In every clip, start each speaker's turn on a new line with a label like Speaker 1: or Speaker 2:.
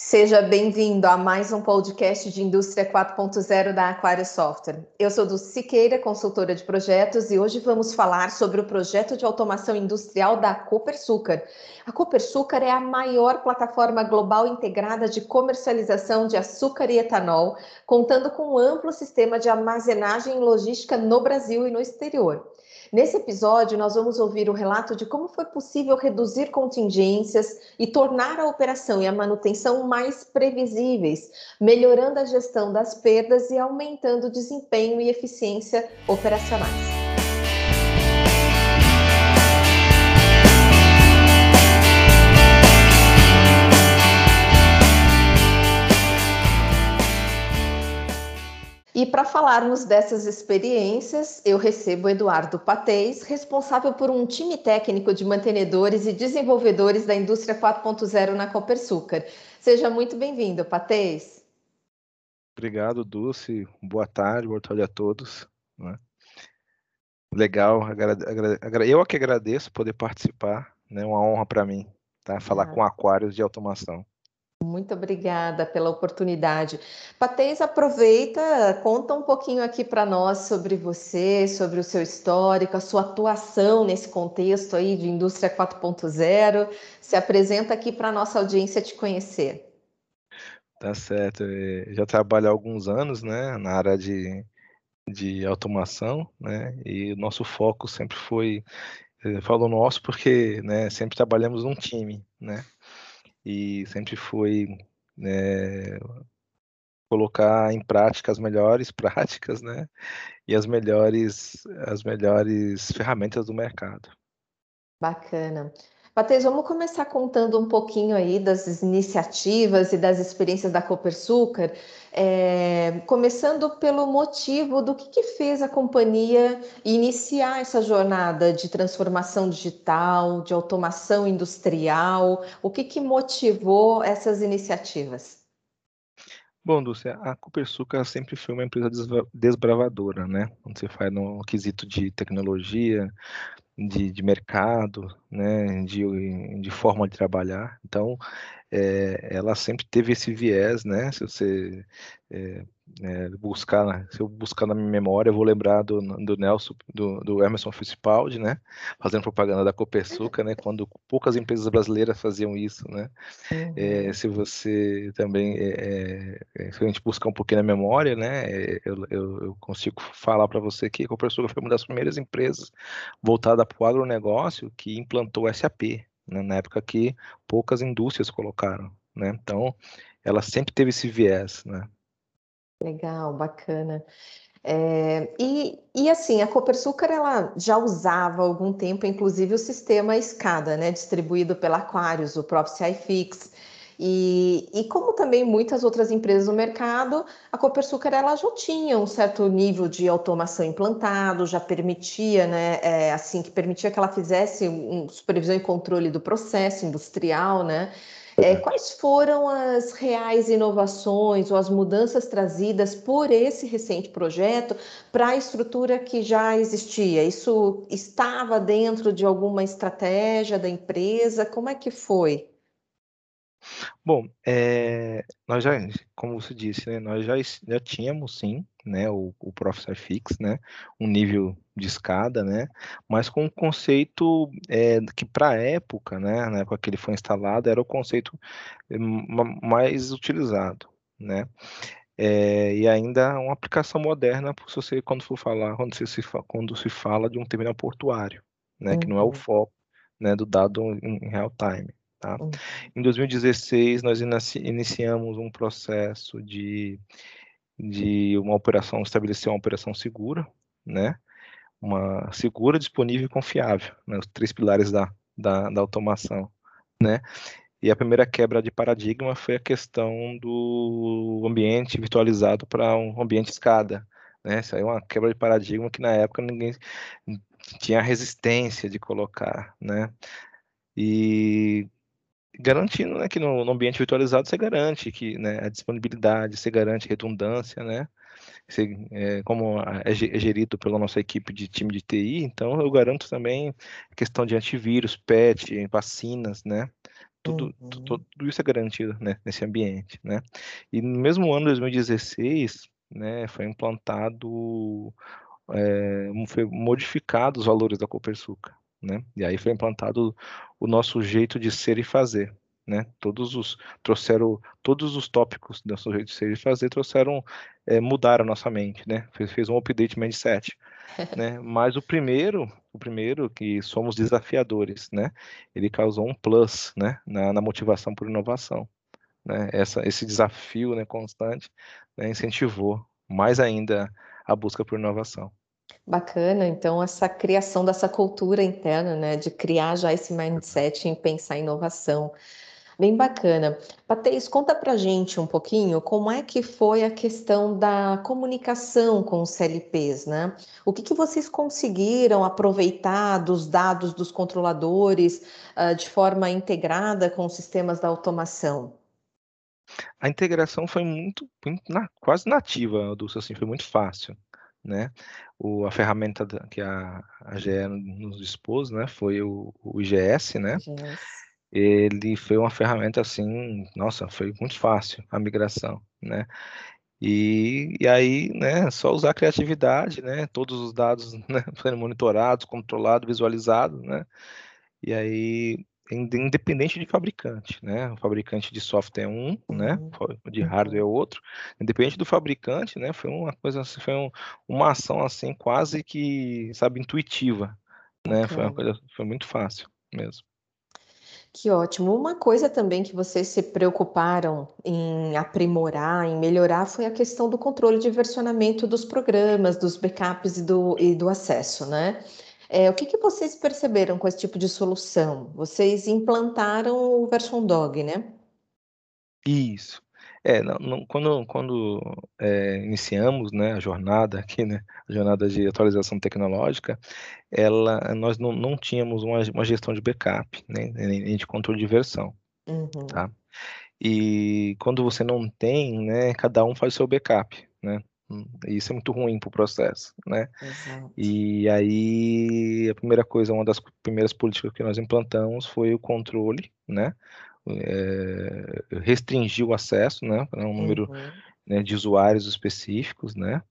Speaker 1: Seja bem-vindo a mais um podcast de Indústria 4.0 da Aquário Software. Eu sou Dulce Siqueira, consultora de projetos, e hoje vamos falar sobre o projeto de automação industrial da Copersucar. A Copersucar é a maior plataforma global integrada de comercialização de açúcar e etanol, contando com um amplo sistema de armazenagem e logística no Brasil e no exterior. Nesse episódio, nós vamos ouvir o relato de como foi possível reduzir contingências e tornar a operação e a manutenção mais previsíveis, melhorando a gestão das perdas e aumentando o desempenho e eficiência operacionais. E para falarmos dessas experiências, eu recebo Eduardo Patês, responsável por um time técnico de mantenedores e desenvolvedores da indústria 4.0 na Copersucar. Seja muito bem-vindo, Patês.
Speaker 2: Obrigado, Dulce. Boa tarde, boa tarde a todos. Né? Legal, eu que agradeço poder participar, é né? uma honra para mim, tá? falar ah. com aquários de automação.
Speaker 1: Muito obrigada pela oportunidade. Patês, aproveita, conta um pouquinho aqui para nós sobre você, sobre o seu histórico, a sua atuação nesse contexto aí de indústria 4.0. Se apresenta aqui para a nossa audiência te conhecer.
Speaker 2: Tá certo. É, já trabalho há alguns anos, né, na área de, de automação, né, e o nosso foco sempre foi, eu falo nosso porque, né, sempre trabalhamos num time, né, e sempre foi né, colocar em prática as melhores práticas, né? E as melhores, as melhores ferramentas do mercado.
Speaker 1: Bacana. Patês, vamos começar contando um pouquinho aí das iniciativas e das experiências da Copersucar, é, começando pelo motivo do que, que, fez a companhia iniciar essa jornada de transformação digital, de automação industrial, o que, que motivou essas iniciativas?
Speaker 2: Bom, Dulce, a Copersucar sempre foi uma empresa desbravadora, né? Quando você faz no quesito de tecnologia, de, de mercado, né, de, de forma de trabalhar. Então, é, ela sempre teve esse viés, né? Se você é, é, buscar, se eu buscar na minha memória, eu vou lembrar do, do Nelson, do, do Emerson Fittipaldi, né? Fazendo propaganda da Copersuca, né? Quando poucas empresas brasileiras faziam isso, né? Uhum. se você também, se a gente buscar um pouquinho na memória, né? Eu, eu, eu consigo falar para você que a Copersuca foi uma das primeiras empresas voltada para o agronegócio que implantou SAP, né, na época que poucas indústrias colocaram, né? Então, ela sempre teve esse viés, né?
Speaker 1: Legal, bacana. É, e, e assim, a Copersucar ela já usava há algum tempo, inclusive, o sistema escada, né, distribuído pela Aquarius, o próprio CIFIX. E, e como também muitas outras empresas no mercado, a Copersucar ela já tinha um certo nível de automação implantado, já permitia, né, é, assim, que permitia que ela fizesse um supervisão e controle do processo industrial, né? É, quais foram as reais inovações ou as mudanças trazidas por esse recente projeto para a estrutura que já existia? Isso estava dentro de alguma estratégia da empresa? Como é que foi?
Speaker 2: Bom, é, nós já, como você disse, né, nós já, já tínhamos sim, né, o, o Professor Fix, né, um nível de escada, né, mas com um conceito é, que para a época, né, na época que ele foi instalado, era o conceito é, mais utilizado, né, é, e ainda uma aplicação moderna, se você quando for falar, quando se, quando se fala de um terminal portuário, né, uhum. que não é o uhum. foco, né, do dado em real time. Tá? Hum. Em 2016, nós iniciamos um processo de, de uma operação, estabelecer uma operação segura, né? uma segura, disponível e confiável, né? os três pilares da, da, da automação. Né? E a primeira quebra de paradigma foi a questão do ambiente virtualizado para um ambiente escada. Né? Isso aí é uma quebra de paradigma que na época ninguém tinha resistência de colocar. Né? E garantindo né, que no, no, ambiente virtualizado você garante que né, a disponibilidade, você garante redundância, né? Você, é, como é, é gerido pela nossa equipe de time de TI, então eu garanto também questão de antivírus, PET, vacinas, né? Tudo, uhum. tudo, tudo, isso é garantido né, nesse ambiente, né? E no mesmo ano, 2016, né, foi implantado, é, foi modificado os valores da Copersuca, né? E aí foi implantado o nosso jeito de ser e fazer, né? Todos os trouxeram todos os tópicos do nosso jeito de ser e fazer trouxeram é, mudar a nossa mente, né? Fez, fez um update mindset, né? Mas o primeiro, o primeiro que somos desafiadores, né? Ele causou um plus, né? Na, na motivação por inovação, né? Essa, esse desafio, né? Constante, né? incentivou mais ainda a busca por inovação.
Speaker 1: Bacana, então essa criação dessa cultura interna, né, de criar já esse mindset em pensar em inovação. Bem bacana. Patês, conta pra gente um pouquinho como é que foi a questão da comunicação com os CLPs, né? O que, que vocês conseguiram aproveitar dos dados dos controladores uh, de forma integrada com os sistemas da automação?
Speaker 2: A integração foi muito, muito na, quase nativa, Dulce, assim, foi muito fácil, né? O, a ferramenta que a, a GE nos dispôs, né, foi o, o IGS, né? IGS ele foi uma ferramenta assim, nossa, foi muito fácil a migração, né? E, e aí, né, só usar a criatividade, né? Todos os dados né, sendo monitorados, controlados, visualizados, né? E aí, independente de fabricante, né? O fabricante de software é um, né? Uhum. De hardware é uhum. outro. Independente do fabricante, né? Foi uma coisa, assim, foi um, uma ação assim quase que, sabe, intuitiva, né? Okay. Foi uma coisa, foi muito fácil mesmo.
Speaker 1: Que ótimo. Uma coisa também que vocês se preocuparam em aprimorar, em melhorar, foi a questão do controle de versionamento dos programas, dos backups e do, e do acesso, né? É, o que, que vocês perceberam com esse tipo de solução? Vocês implantaram o Version Dog, né?
Speaker 2: Isso. É, não, não, quando, quando é, iniciamos né, a jornada aqui, né, a jornada de atualização tecnológica, ela, nós não, não tínhamos uma, uma gestão de backup, né, nem de controle de versão, uhum. tá? E quando você não tem, né, cada um faz o seu backup, né? Isso é muito ruim para o processo, né? Exato. E aí a primeira coisa, uma das primeiras políticas que nós implantamos foi o controle, né? é, restringir o acesso, né, para um número uhum. né, de usuários específicos, né,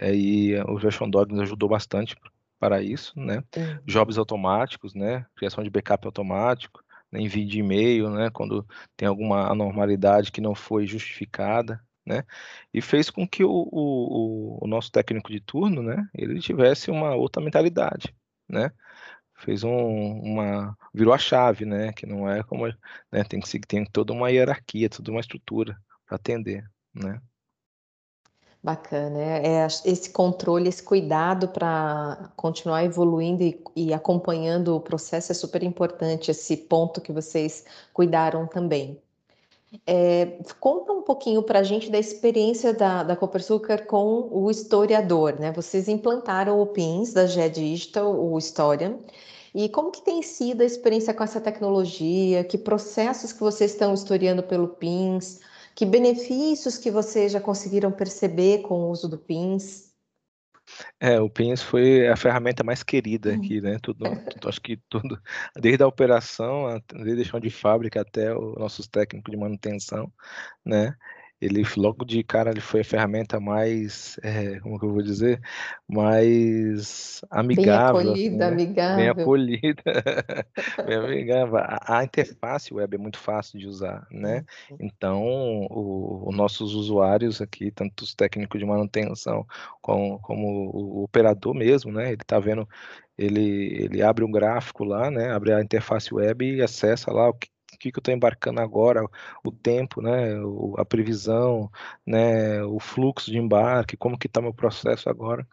Speaker 2: aí o Version Dog nos ajudou bastante para isso, né, uhum. jobs automáticos, né, criação de backup automático, né, envio de e-mail, né, quando tem alguma anormalidade que não foi justificada, né, e fez com que o, o, o nosso técnico de turno, né, ele tivesse uma outra mentalidade, né, fez um, uma virou a chave, né? Que não é como, né? Tem que tem toda uma hierarquia, toda uma estrutura para atender, né?
Speaker 1: Bacana, é, é esse controle, esse cuidado para continuar evoluindo e, e, acompanhando o processo é super importante, esse ponto que vocês cuidaram também. É, conta um pouquinho para a gente da experiência da, da Copersucar com o historiador, né? Vocês implantaram o PINS da GE Digital, o Historian, e como que tem sido a experiência com essa tecnologia? Que processos que vocês estão historiando pelo PINS? Que benefícios que vocês já conseguiram perceber com o uso do PINS?
Speaker 2: É, o Pins foi a ferramenta mais querida uhum. aqui, né? Tudo, tudo, acho que tudo, desde a operação, desde a chão de fábrica até os nossos técnicos de manutenção, né? Ele logo de cara ele foi a ferramenta mais, é, como que eu vou dizer, mais amigável.
Speaker 1: Bem acolhida, assim, né? amigável.
Speaker 2: Bem acolhida, bem amigável. A, a, interface web é muito fácil de usar, né? Uhum. Então, os nossos usuários aqui, tanto os técnicos de manutenção como, como o, o operador mesmo, né? Ele está vendo ele, ele abre um gráfico lá, né? Abre a interface web e acessa lá o que o que, que eu estou embarcando agora, o tempo, né, a previsão, né, o fluxo de embarque, como que está meu processo agora.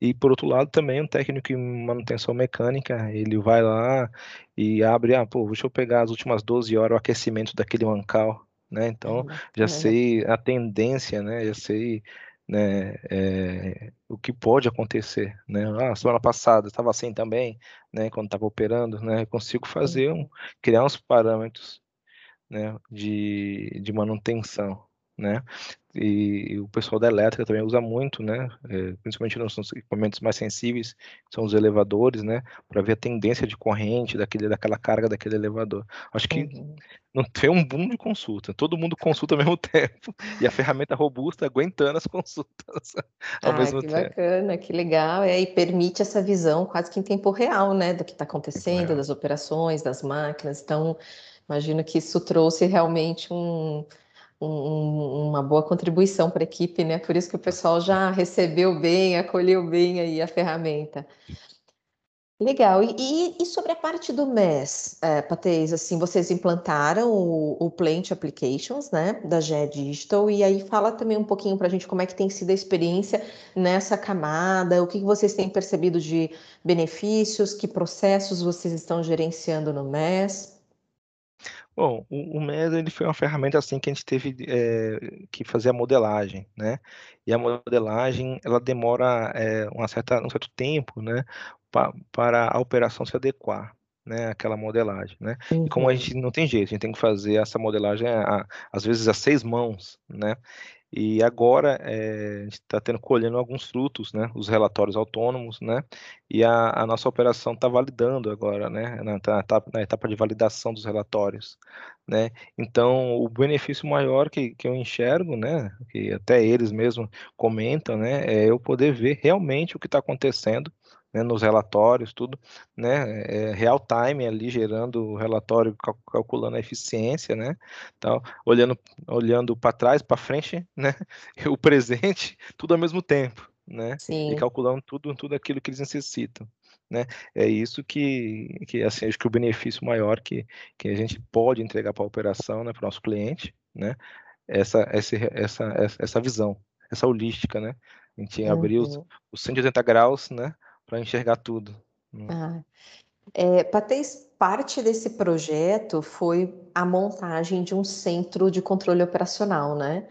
Speaker 2: E por outro lado também um técnico em manutenção mecânica, ele vai lá e abre, ah, pô, deixa eu pegar as últimas 12 horas o aquecimento daquele mancal, né? Então já sei a tendência, né? Já sei né, é, o que pode acontecer, né? Ah, semana passada estava assim também, né? Quando estava operando, né? Eu consigo fazer um, criar uns parâmetros, né? De, de manutenção, né? E, e, o pessoal da elétrica também usa muito, né? É, principalmente nos equipamentos mais sensíveis, são os elevadores, né? Para ver a tendência de corrente daquele, daquela carga daquele elevador. Acho que uhum. não tem um boom de consulta. Todo mundo consulta ao mesmo tempo e a ferramenta robusta aguentando as consultas ao
Speaker 1: ah,
Speaker 2: mesmo
Speaker 1: que
Speaker 2: tempo.
Speaker 1: bacana, que legal. E aí permite essa visão quase que em tempo real, né? Do que está acontecendo, das operações, das máquinas. Então, imagino que isso trouxe realmente um um, uma boa contribuição para a equipe, né? Por isso que o pessoal já recebeu bem, acolheu bem aí a ferramenta. Legal. E, e sobre a parte do MES, é, Patês, assim, vocês implantaram o, o Plant Applications, né, da GE Digital, e aí fala também um pouquinho para a gente como é que tem sido a experiência nessa camada, o que vocês têm percebido de benefícios, que processos vocês estão gerenciando no MES.
Speaker 2: Bom, o, o MES ele foi uma ferramenta assim que a gente teve é, que fazer a modelagem, né? E a modelagem ela demora é, uma certa, um certo tempo, né, pa, para a operação se adequar, né, aquela modelagem, né? Uhum. E como a gente não tem jeito, a gente tem que fazer essa modelagem a, às vezes a seis mãos, né? E agora é, a gente está tendo colhendo alguns frutos, né? Os relatórios autônomos, né? E a, a nossa operação está validando agora, né? Na, etapa, na, etapa, de validação dos relatórios, né? Então o benefício maior que, que eu enxergo, né? Que até eles mesmos comentam, né? É eu poder ver realmente o que está acontecendo né, nos relatórios, tudo, né, é, real time ali gerando o relatório, cal calculando a eficiência, né, tal, olhando, olhando para trás, para frente, né, o presente, tudo ao mesmo tempo, né, Sim. e calculando tudo, tudo aquilo que eles necessitam. Né? É isso que, que assim, acho que o benefício maior que, que a gente pode entregar para a operação, né, para o nosso cliente, né, essa, essa, essa, essa visão, essa holística, né? A gente uhum. abrir os, os 180 graus, né? Para enxergar tudo. Né?
Speaker 1: Ah. É, Patês, parte desse projeto foi a montagem de um centro de controle operacional, né?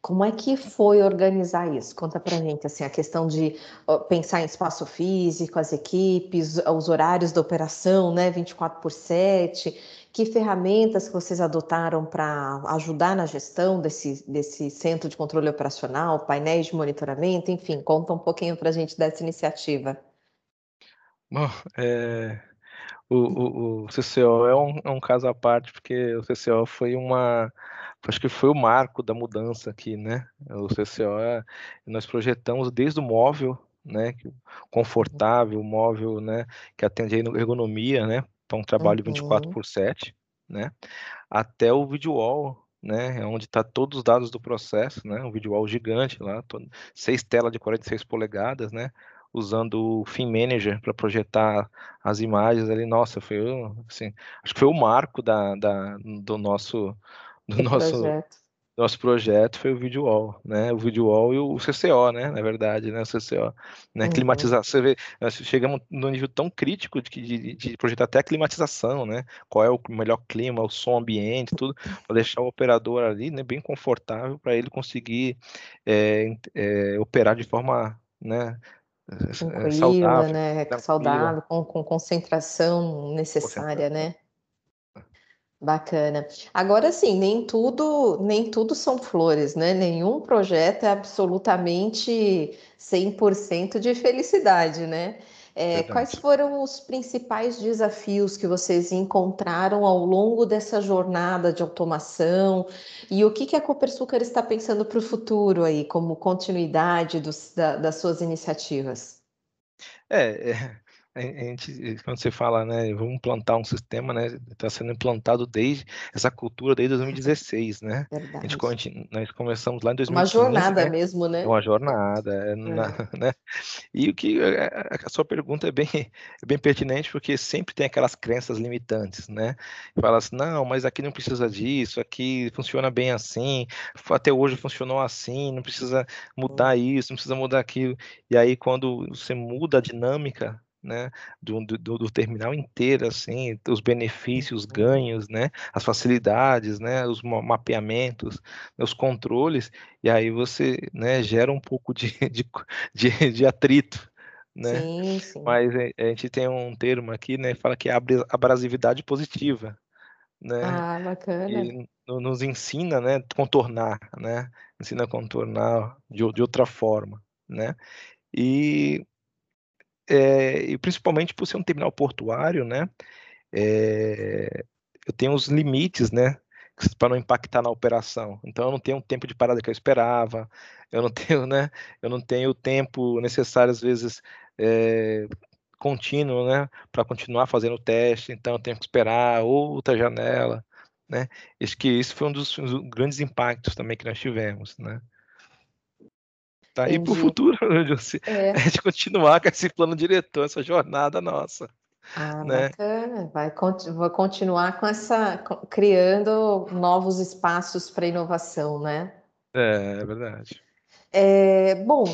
Speaker 1: Como é que foi organizar isso? Conta pra gente, assim, a questão de pensar em espaço físico, as equipes, os horários da operação, né, 24 por 7, que ferramentas que vocês adotaram para ajudar na gestão desse, desse centro de controle operacional, painéis de monitoramento, enfim, conta um pouquinho para a gente dessa iniciativa.
Speaker 2: Bom, é, o, o, o CCO é um, é um caso à parte, porque o CCO foi uma. Acho que foi o marco da mudança aqui, né? O CCO, é, nós projetamos desde o móvel, né? Confortável, móvel, né? Que atende a ergonomia, né? Para um trabalho uhum. 24 por 7, né? Até o video wall, né, onde está todos os dados do processo, né, um video wall gigante lá, todo, seis telas de 46 polegadas, né, usando o Film Manager para projetar as imagens ali. Nossa, foi assim, acho que foi o marco da, da do nosso do nosso projeto. nosso projeto foi o Video Wall, né? O Video Wall e o CCO, né? Na verdade, né? O CCO, né? Uhum. Climatização. Você vê, nós chegamos no nível tão crítico de, de, de projetar até a climatização, né? Qual é o melhor clima, o som ambiente, tudo, para deixar o operador ali, né? Bem confortável para ele conseguir é, é, operar de forma, né?
Speaker 1: É, Tranquila, saudável, né? Saudável, com, com concentração necessária, né? Bacana. Agora sim, nem tudo, nem tudo são flores, né? Nenhum projeto é absolutamente 100% de felicidade, né? É, quais foram os principais desafios que vocês encontraram ao longo dessa jornada de automação e o que, que a Copersucar está pensando para o futuro aí, como continuidade dos, da, das suas iniciativas?
Speaker 2: É, é, a gente, quando você fala, né, vamos implantar um sistema, né, está sendo implantado desde essa cultura desde 2016, né?
Speaker 1: Verdade. A
Speaker 2: gente, a gente, nós começamos lá em 2015.
Speaker 1: Uma jornada né? mesmo, né?
Speaker 2: Uma jornada, é. Na, né? E o que a, a, sua pergunta é bem, é bem pertinente porque sempre tem aquelas crenças limitantes, né? Fala assim, não, mas aqui não precisa disso, aqui funciona bem assim, até hoje funcionou assim, não precisa mudar isso, não precisa mudar aquilo. E aí quando você muda a dinâmica né, do, do, do, terminal inteiro, assim, os benefícios, os uhum. ganhos, né, as facilidades, né, os mapeamentos, os controles, e aí você, né, gera um pouco de, de, de, de atrito, né,
Speaker 1: sim, sim.
Speaker 2: mas a gente tem um termo aqui, né, fala que é abrasividade positiva, né?
Speaker 1: Ah, bacana.
Speaker 2: Ele nos ensina, né, contornar, né? Ensina a contornar de, de outra forma, né? E, é, e principalmente por ser um terminal portuário, né? É, eu tenho os limites, né? Para não impactar na operação. Então eu não tenho o tempo de parada que eu esperava, eu não tenho, né? Eu não tenho o tempo necessário às vezes é, contínuo, né? Para continuar fazendo o teste. Então eu tenho que esperar outra janela, né? Acho que isso foi um dos, um dos grandes impactos também que nós tivemos, né? Tá aí para o futuro, é. a gente continuar com esse plano diretor, essa jornada nossa.
Speaker 1: Ah, né? bacana. Vai vou continuar com essa, criando novos espaços para inovação, né?
Speaker 2: É, é verdade.
Speaker 1: É, bom,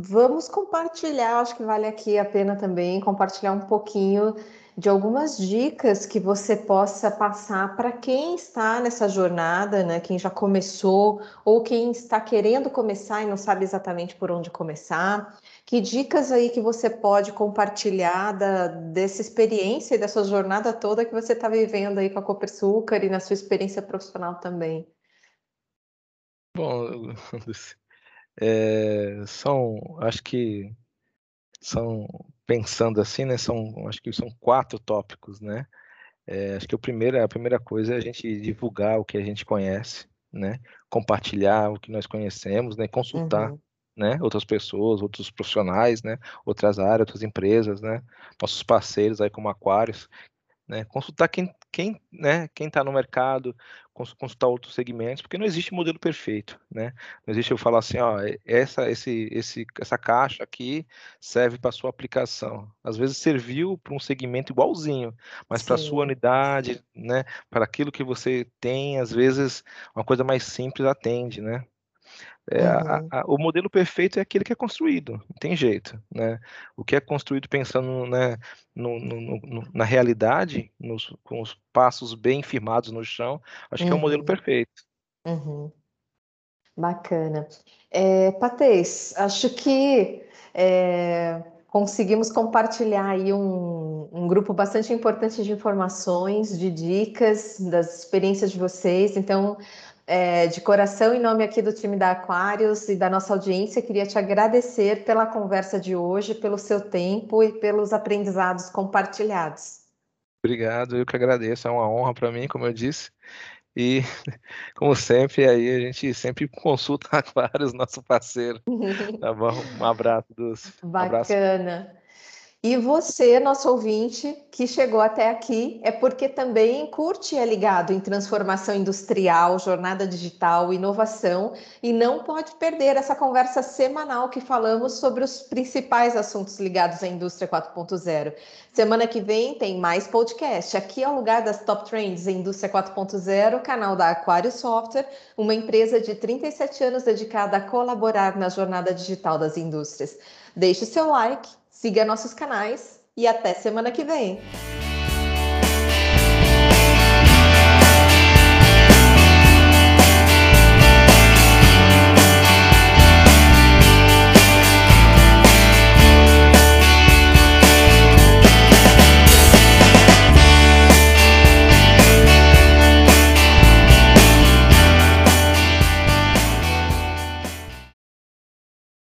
Speaker 1: vamos compartilhar, acho que vale aqui a pena também compartilhar um pouquinho de algumas dicas que você possa passar para quem está nessa jornada, né? Quem já começou ou quem está querendo começar e não sabe exatamente por onde começar. Que dicas aí que você pode compartilhar da, dessa experiência e dessa jornada toda que você está vivendo aí com a Copersucar e na sua experiência profissional também?
Speaker 2: Bom, é, são, acho que são pensando assim, né? São, acho que são quatro tópicos, né? É, acho que o primeiro, a primeira coisa é a gente divulgar o que a gente conhece, né? Compartilhar o que nós conhecemos, né? Consultar, uhum. né? Outras pessoas, outros profissionais, né? Outras áreas, outras empresas, né? Nossos parceiros aí como Aquários, né? Consultar quem quem né, quem está no mercado, consultar outros segmentos, porque não existe modelo perfeito, né? Não existe eu falar assim, ó, essa esse esse essa caixa aqui serve para sua aplicação. Às vezes serviu para um segmento igualzinho, mas para sua unidade, né, para aquilo que você tem, às vezes uma coisa mais simples atende, né? É, uhum. a, a, o modelo perfeito é aquele que é construído, não tem jeito, né? O que é construído pensando né, no, no, no, na realidade, nos, com os passos bem firmados no chão, acho uhum. que é o modelo uhum. perfeito.
Speaker 1: Uhum. Bacana. É, Patês, acho que é, conseguimos compartilhar aí um, um grupo bastante importante de informações, de dicas, das experiências de vocês. Então, é, de coração, em nome aqui do time da Aquários e da nossa audiência, queria te agradecer pela conversa de hoje, pelo seu tempo e pelos aprendizados compartilhados.
Speaker 2: Obrigado, eu que agradeço, é uma honra para mim, como eu disse. E, como sempre, aí a gente sempre consulta Aquários, nosso parceiro. Tá bom? Um abraço, Dulce.
Speaker 1: Bacana. Um abraço. E você, nosso ouvinte, que chegou até aqui, é porque também curte e é ligado em transformação industrial, jornada digital, inovação e não pode perder essa conversa semanal que falamos sobre os principais assuntos ligados à indústria 4.0. Semana que vem tem mais podcast. Aqui é o lugar das top trends em indústria 4.0, canal da Aquário Software, uma empresa de 37 anos dedicada a colaborar na jornada digital das indústrias. Deixe seu like Siga nossos canais e até semana que vem.